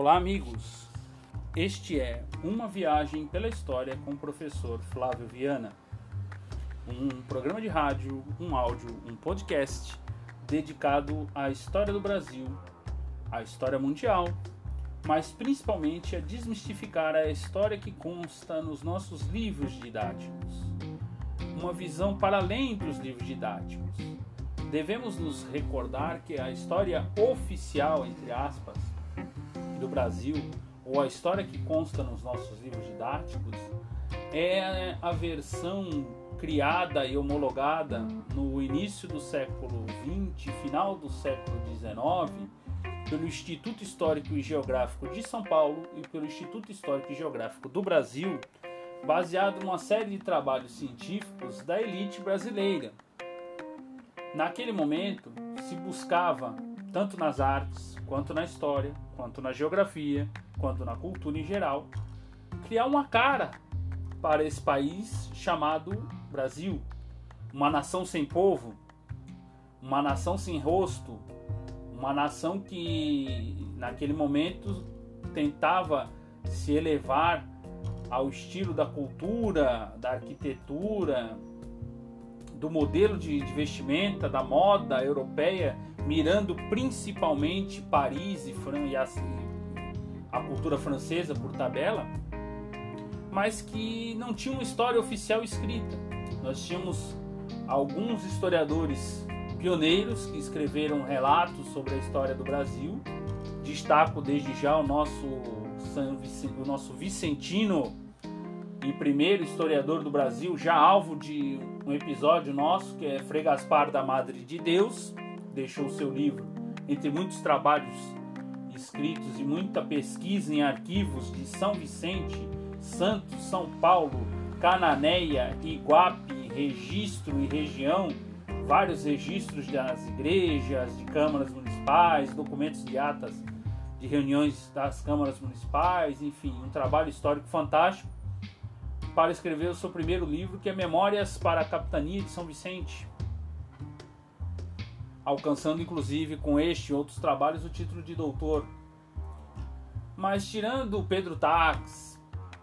Olá, amigos. Este é Uma Viagem pela História com o professor Flávio Viana. Um programa de rádio, um áudio, um podcast dedicado à história do Brasil, à história mundial, mas principalmente a desmistificar a história que consta nos nossos livros didáticos. Uma visão para além dos livros didáticos. Devemos nos recordar que a história oficial, entre aspas, do Brasil, ou a história que consta nos nossos livros didáticos, é a versão criada e homologada no início do século XX, final do século XIX, pelo Instituto Histórico e Geográfico de São Paulo e pelo Instituto Histórico e Geográfico do Brasil, baseado numa série de trabalhos científicos da elite brasileira. Naquele momento, se buscava, tanto nas artes, quanto na história, quanto na geografia, quanto na cultura em geral, criar uma cara para esse país chamado Brasil. Uma nação sem povo, uma nação sem rosto, uma nação que naquele momento tentava se elevar ao estilo da cultura, da arquitetura, do modelo de, vestimenta, da moda europeia mirando principalmente Paris e, Fran e a, a cultura francesa por tabela, mas que não tinha uma história oficial escrita. Nós tínhamos alguns historiadores pioneiros que escreveram relatos sobre a história do Brasil. Destaco desde já o nosso, o nosso Vicentino e primeiro historiador do Brasil, já alvo de um episódio nosso, que é Frei Gaspar da Madre de Deus, deixou seu livro, entre muitos trabalhos escritos e muita pesquisa em arquivos de São Vicente, Santos, São Paulo, Cananéia, Iguape, registro e região, vários registros das igrejas, de câmaras municipais, documentos de atas de reuniões das câmaras municipais, enfim, um trabalho histórico fantástico para escrever o seu primeiro livro, que é Memórias para a Capitania de São Vicente, alcançando inclusive com este e outros trabalhos o título de doutor. Mas tirando Pedro Tax,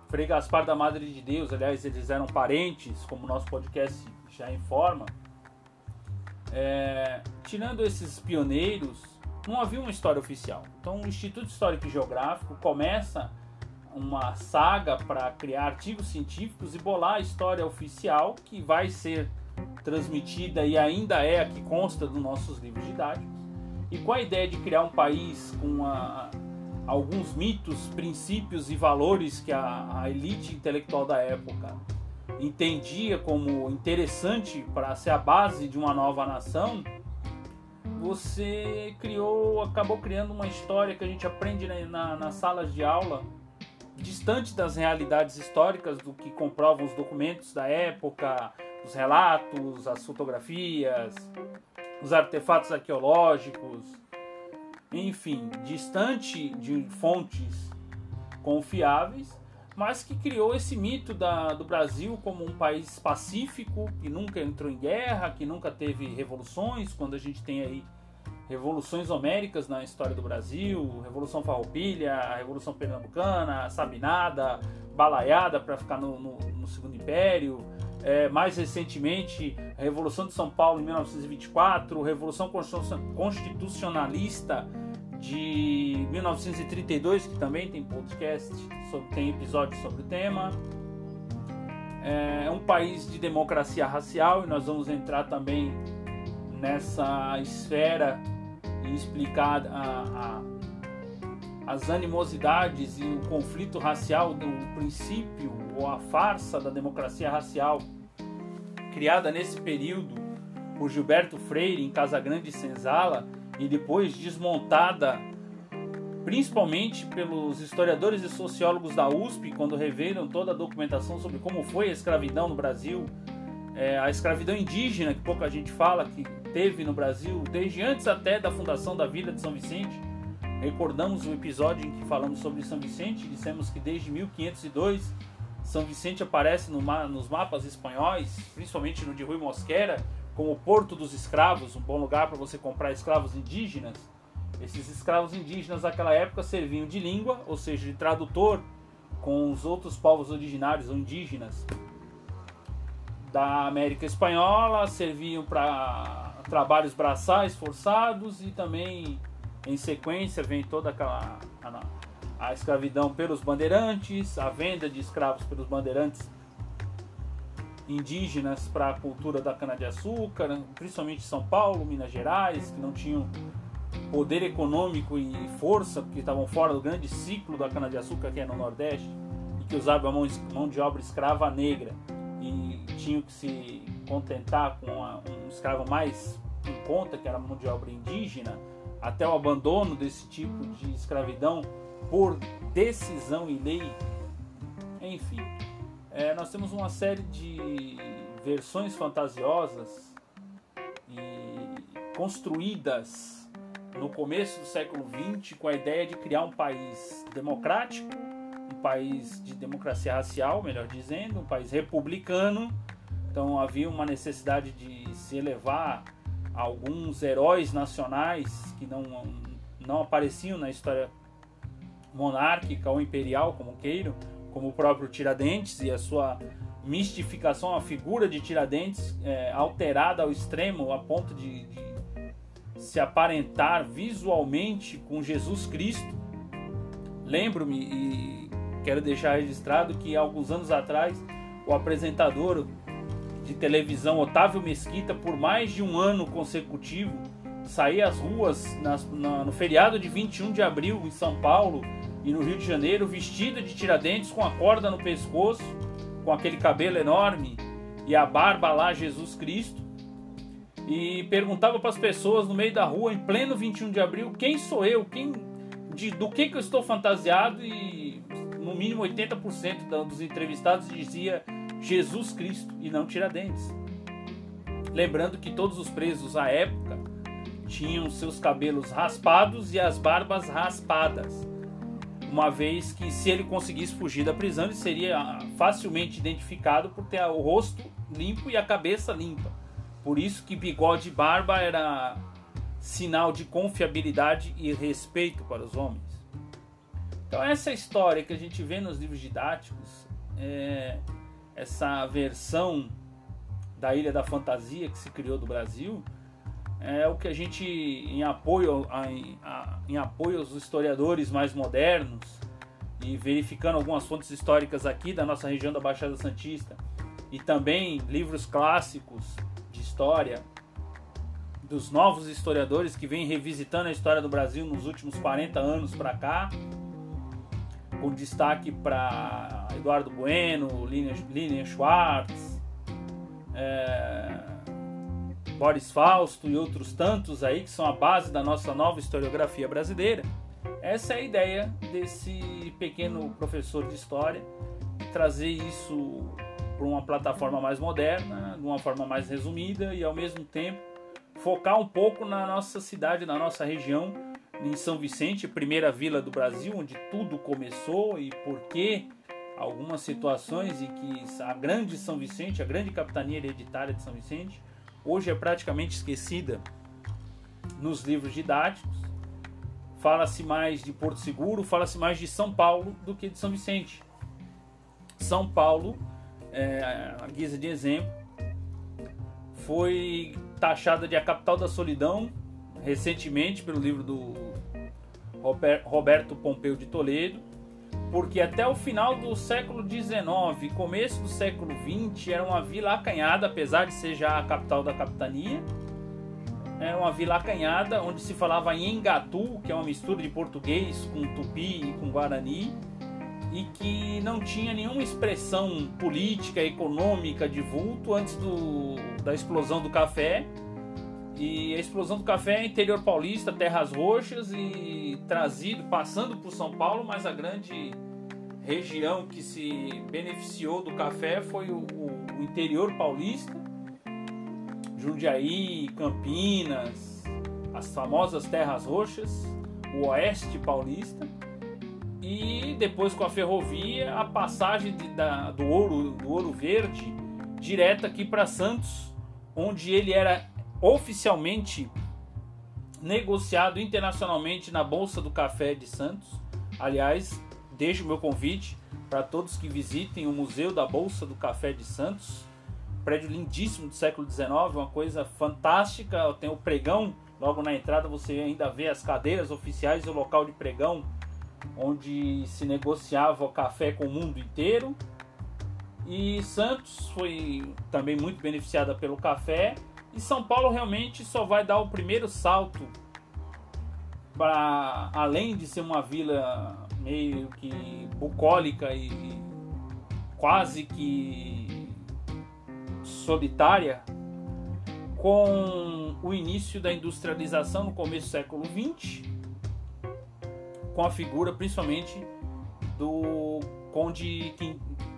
Frei Gaspar da Madre de Deus, aliás, eles eram parentes, como o nosso podcast já informa, é, tirando esses pioneiros, não havia uma história oficial. Então, o Instituto Histórico e Geográfico começa uma saga para criar artigos científicos e bolar a história oficial que vai ser transmitida e ainda é a que consta dos nossos livros didáticos, e com a ideia de criar um país com a, alguns mitos, princípios e valores que a, a elite intelectual da época entendia como interessante para ser a base de uma nova nação, você criou, acabou criando uma história que a gente aprende na, na, nas salas de aula, distante das realidades históricas do que comprovam os documentos da época, os relatos, as fotografias, os artefatos arqueológicos, enfim, distante de fontes confiáveis, mas que criou esse mito da, do Brasil como um país pacífico, que nunca entrou em guerra, que nunca teve revoluções, quando a gente tem aí revoluções homéricas na história do Brasil, Revolução Farroupilha, a Revolução Pernambucana, Sabinada, Balaiada para ficar no, no, no Segundo Império, é, mais recentemente, a Revolução de São Paulo em 1924, Revolução Constitucionalista de 1932, que também tem podcast, sobre, tem episódio sobre o tema. É um país de democracia racial e nós vamos entrar também nessa esfera e explicar a, a, as animosidades e o conflito racial do princípio ou a farsa da democracia racial criada nesse período por Gilberto Freire em Casa Grande e Senzala e depois desmontada principalmente pelos historiadores e sociólogos da USP quando revelam toda a documentação sobre como foi a escravidão no Brasil, é, a escravidão indígena que pouca gente fala que teve no Brasil desde antes até da fundação da Vila de São Vicente. Recordamos o episódio em que falamos sobre São Vicente, dissemos que desde 1502 são Vicente aparece no, nos mapas espanhóis, principalmente no de Rui Mosquera, como Porto dos Escravos, um bom lugar para você comprar escravos indígenas. Esses escravos indígenas daquela época serviam de língua, ou seja, de tradutor com os outros povos originários ou indígenas da América Espanhola, serviam para trabalhos braçais forçados e também em sequência vem toda aquela a, escravidão pelos bandeirantes, a venda de escravos pelos bandeirantes indígenas para a cultura da cana-de-açúcar, principalmente São Paulo, Minas Gerais, que não tinham poder econômico e força, porque estavam fora do grande ciclo da cana-de-açúcar que é no Nordeste, e que usavam a mão, mão de obra escrava negra e tinham que se contentar com um escravo mais em conta, que era mão de obra indígena, até o abandono desse tipo de escravidão por decisão e lei, enfim é, nós temos uma série de versões fantasiosas e construídas no começo do século XX com a ideia de criar um país democrático, um país de democracia racial, melhor dizendo, um país republicano. Então havia uma necessidade de se elevar alguns heróis nacionais que não, não apareciam na história monárquica ou imperial, como queiram, como o próprio Tiradentes e a sua mistificação, a figura de Tiradentes é, alterada ao extremo a ponto de, de se aparentar visualmente com Jesus Cristo. Lembro-me e quero deixar registrado que alguns anos atrás o apresentador de televisão Otávio Mesquita, por mais de um ano consecutivo, saía às ruas nas, na, no feriado de 21 de abril em São Paulo e no Rio de Janeiro, vestida de tiradentes, com a corda no pescoço, com aquele cabelo enorme e a barba lá, Jesus Cristo, e perguntava para as pessoas no meio da rua, em pleno 21 de abril, quem sou eu, quem, de, do que, que eu estou fantasiado, e no mínimo 80% dos entrevistados dizia Jesus Cristo e não Tiradentes. Lembrando que todos os presos à época tinham seus cabelos raspados e as barbas raspadas uma vez que se ele conseguisse fugir da prisão, ele seria ah, facilmente identificado por ter o rosto limpo e a cabeça limpa. Por isso que bigode e barba era sinal de confiabilidade e respeito para os homens. Então essa história que a gente vê nos livros didáticos, é, essa versão da Ilha da Fantasia que se criou do Brasil, é o que a gente, em apoio, em, em apoio aos historiadores mais modernos e verificando algumas fontes históricas aqui da nossa região da Baixada Santista e também livros clássicos de história dos novos historiadores que vêm revisitando a história do Brasil nos últimos 40 anos para cá, com destaque para Eduardo Bueno, Lilian Schwartz, é, Boris Fausto e outros tantos aí que são a base da nossa nova historiografia brasileira. Essa é a ideia desse pequeno professor de história, trazer isso para uma plataforma mais moderna, de uma forma mais resumida e ao mesmo tempo focar um pouco na nossa cidade, na nossa região, em São Vicente, primeira vila do Brasil, onde tudo começou e por que algumas situações e que a grande São Vicente, a grande capitania hereditária de São Vicente, hoje é praticamente esquecida nos livros didáticos. Fala-se mais de Porto Seguro, fala-se mais de São Paulo do que de São Vicente. São Paulo, é, a guisa de exemplo, foi taxada de a capital da solidão recentemente pelo livro do Roberto Pompeu de Toledo porque até o final do século XIX, começo do século XX, era uma vila acanhada, apesar de ser já a capital da capitania. Era uma vila acanhada, onde se falava em Engatu, que é uma mistura de português com tupi e com guarani, e que não tinha nenhuma expressão política, econômica de vulto antes do, da explosão do café. E a explosão do café é interior paulista, terras roxas e trazido, passando por São Paulo, mas a grande região que se beneficiou do café foi o, o interior paulista, Jundiaí, Campinas, as famosas terras roxas, o oeste paulista e depois com a ferrovia a passagem de, da, do ouro do ouro verde direta aqui para Santos, onde ele era oficialmente negociado internacionalmente na Bolsa do Café de Santos. Aliás, deixo o meu convite para todos que visitem o Museu da Bolsa do Café de Santos. Prédio lindíssimo do século XIX, uma coisa fantástica. Tem o pregão, logo na entrada você ainda vê as cadeiras oficiais e o local de pregão onde se negociava o café com o mundo inteiro. E Santos foi também muito beneficiada pelo café. E São Paulo realmente só vai dar o primeiro salto para além de ser uma vila meio que bucólica e quase que solitária, com o início da industrialização no começo do século XX, com a figura principalmente do Conde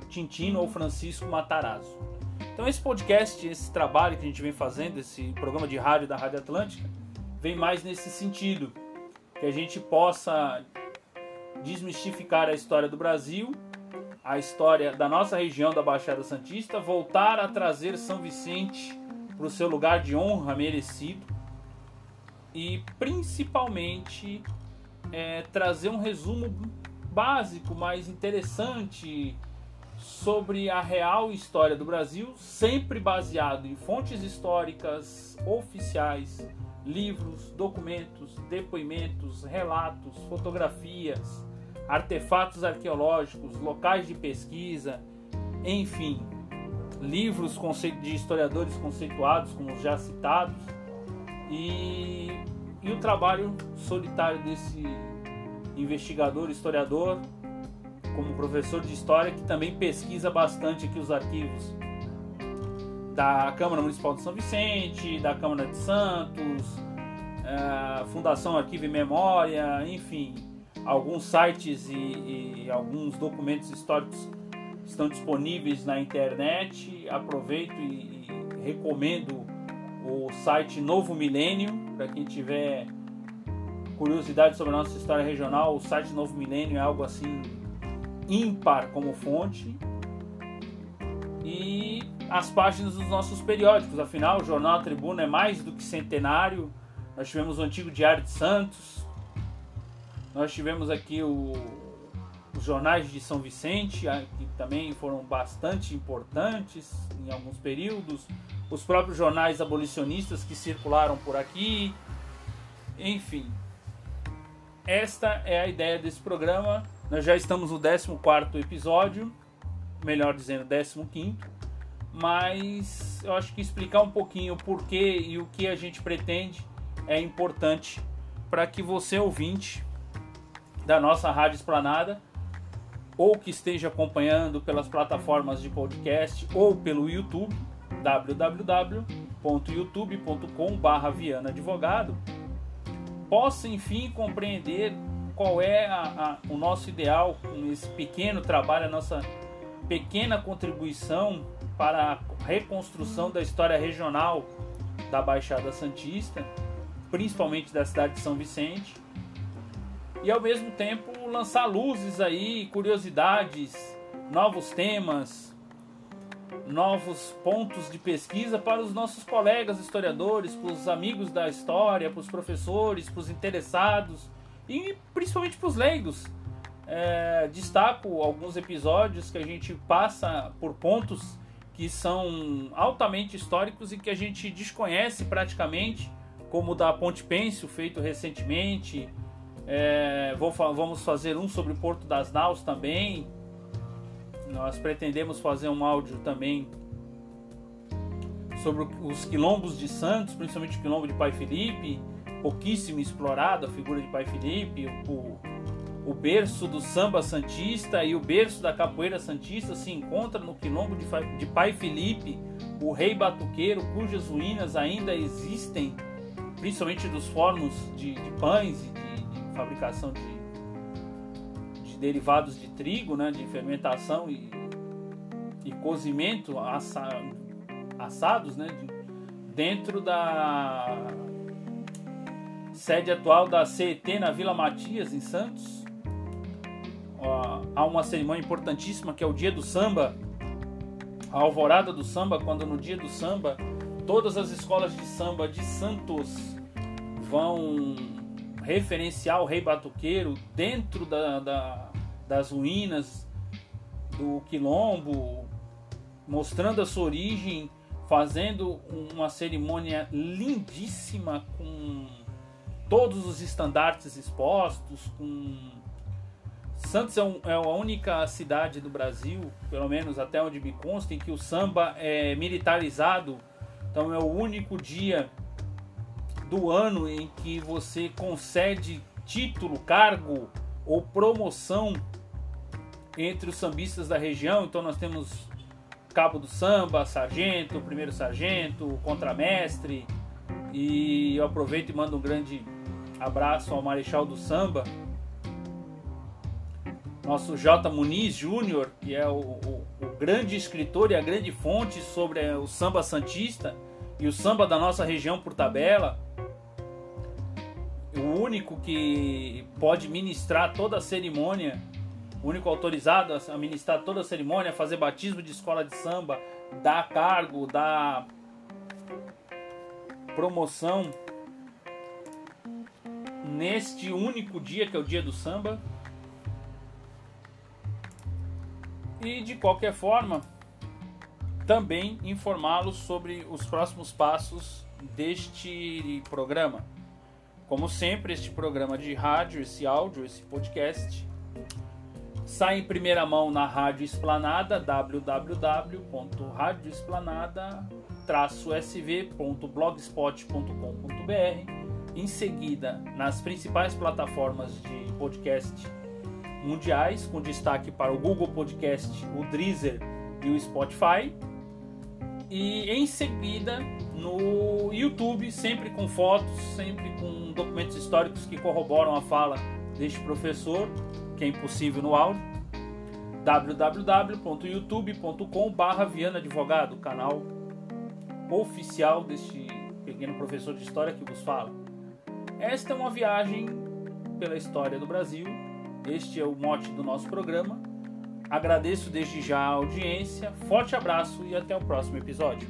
Tintino ou Francisco Matarazzo. Então esse podcast, esse trabalho que a gente vem fazendo, esse programa de rádio da Rádio Atlântica, vem mais nesse sentido, que a gente possa desmistificar a história do Brasil, a história da nossa região da Baixada Santista, voltar a trazer São Vicente para o seu lugar de honra merecido e principalmente é, trazer um resumo básico, mais interessante sobre a real história do Brasil, sempre baseado em fontes históricas oficiais, livros, documentos, depoimentos, relatos, fotografias, artefatos arqueológicos, locais de pesquisa, enfim, livros de historiadores conceituados, como já citados, e, e o trabalho solitário desse investigador, historiador, como professor de história, que também pesquisa bastante aqui os arquivos da Câmara Municipal de São Vicente, da Câmara de Santos, é, Fundação Arquivo e Memória, enfim, alguns sites e, e alguns documentos históricos estão disponíveis na internet. Aproveito e, e recomendo o site Novo Milênio para quem tiver curiosidade sobre a nossa história regional. O site Novo Milênio é algo assim ímpar como fonte. E as páginas dos nossos periódicos, afinal, o Jornal Tribuna é mais do que centenário. Nós tivemos o antigo Diário de Santos, nós tivemos aqui o, os jornais de São Vicente, que também foram bastante importantes em alguns períodos, os próprios jornais abolicionistas que circularam por aqui, enfim. Esta é a ideia desse programa. Nós já estamos no 14 episódio, melhor dizendo, 15, mas eu acho que explicar um pouquinho o porquê e o que a gente pretende é importante para que você ouvinte da nossa Rádio Esplanada ou que esteja acompanhando pelas plataformas de podcast ou pelo YouTube www.youtube.com.br Viana Advogado possa enfim compreender qual é a, a, o nosso ideal com esse pequeno trabalho, a nossa pequena contribuição para a reconstrução da história regional da Baixada Santista, principalmente da cidade de São Vicente, e ao mesmo tempo lançar luzes aí, curiosidades, novos temas, novos pontos de pesquisa para os nossos colegas historiadores, para os amigos da história, para os professores, para os interessados e principalmente para os leigos. É, destaco alguns episódios que a gente passa por pontos que são altamente históricos e que a gente desconhece praticamente, como o da Ponte Pêncil, feito recentemente. É, vou, vamos fazer um sobre o Porto das Naus também. Nós pretendemos fazer um áudio também sobre os quilombos de Santos, principalmente o quilombo de Pai Felipe, pouquíssimo explorado a figura de Pai Felipe, o, o berço do samba santista e o berço da capoeira santista se encontra no quilombo de, Pai Felipe, o rei batuqueiro, cujas ruínas ainda existem, principalmente dos fornos de, de pães e de, de fabricação de, de, derivados de trigo, né, de fermentação e, e cozimento assa, assados, né, dentro da sede atual da CET na Vila Matias, em Santos. há uma cerimônia importantíssima que é o Dia do Samba, a alvorada do samba, quando no dia do samba todas as escolas de samba de Santos vão referenciar o rei batuqueiro dentro da, da, das ruínas do quilombo, mostrando a sua origem, fazendo uma cerimônia lindíssima com todos os estandartes expostos, com Santos é, um, é, a única cidade do Brasil, pelo menos até onde me consta, em que o samba é militarizado. Então é o único dia do ano em que você concede título, cargo ou promoção entre os sambistas da região. Então nós temos cabo do samba, sargento, primeiro sargento, contramestre. E eu aproveito e mando um grande abraço ao Marechal do Samba, nosso J. Muniz Júnior, que é o, o, o, grande escritor e a grande fonte sobre o samba santista e o samba da nossa região por tabela. O único que pode ministrar toda a cerimônia, o único autorizado a ministrar toda a cerimônia, fazer batismo de escola de samba, dar cargo, dar promoção neste único dia que é o dia do samba. E de qualquer forma, também informá-los sobre os próximos passos deste programa. Como sempre, este programa de rádio, esse áudio, esse podcast, sai em primeira mão na Rádio Esplanada, www.radioesplanada-sv.blogspot.com.br em seguida nas principais plataformas de podcast mundiais, com destaque para o Google Podcast, o Deezer e o Spotify. E em seguida no YouTube, sempre com fotos, sempre com documentos históricos que corroboram a fala deste professor, que é impossível no áudio. www.youtube.com.br Viana Advogado, canal oficial deste pequeno professor de história que vos fala. Esta é uma viagem pela história do Brasil. Este é o mote do nosso programa. Agradeço desde já a audiência, forte abraço e até o próximo episódio.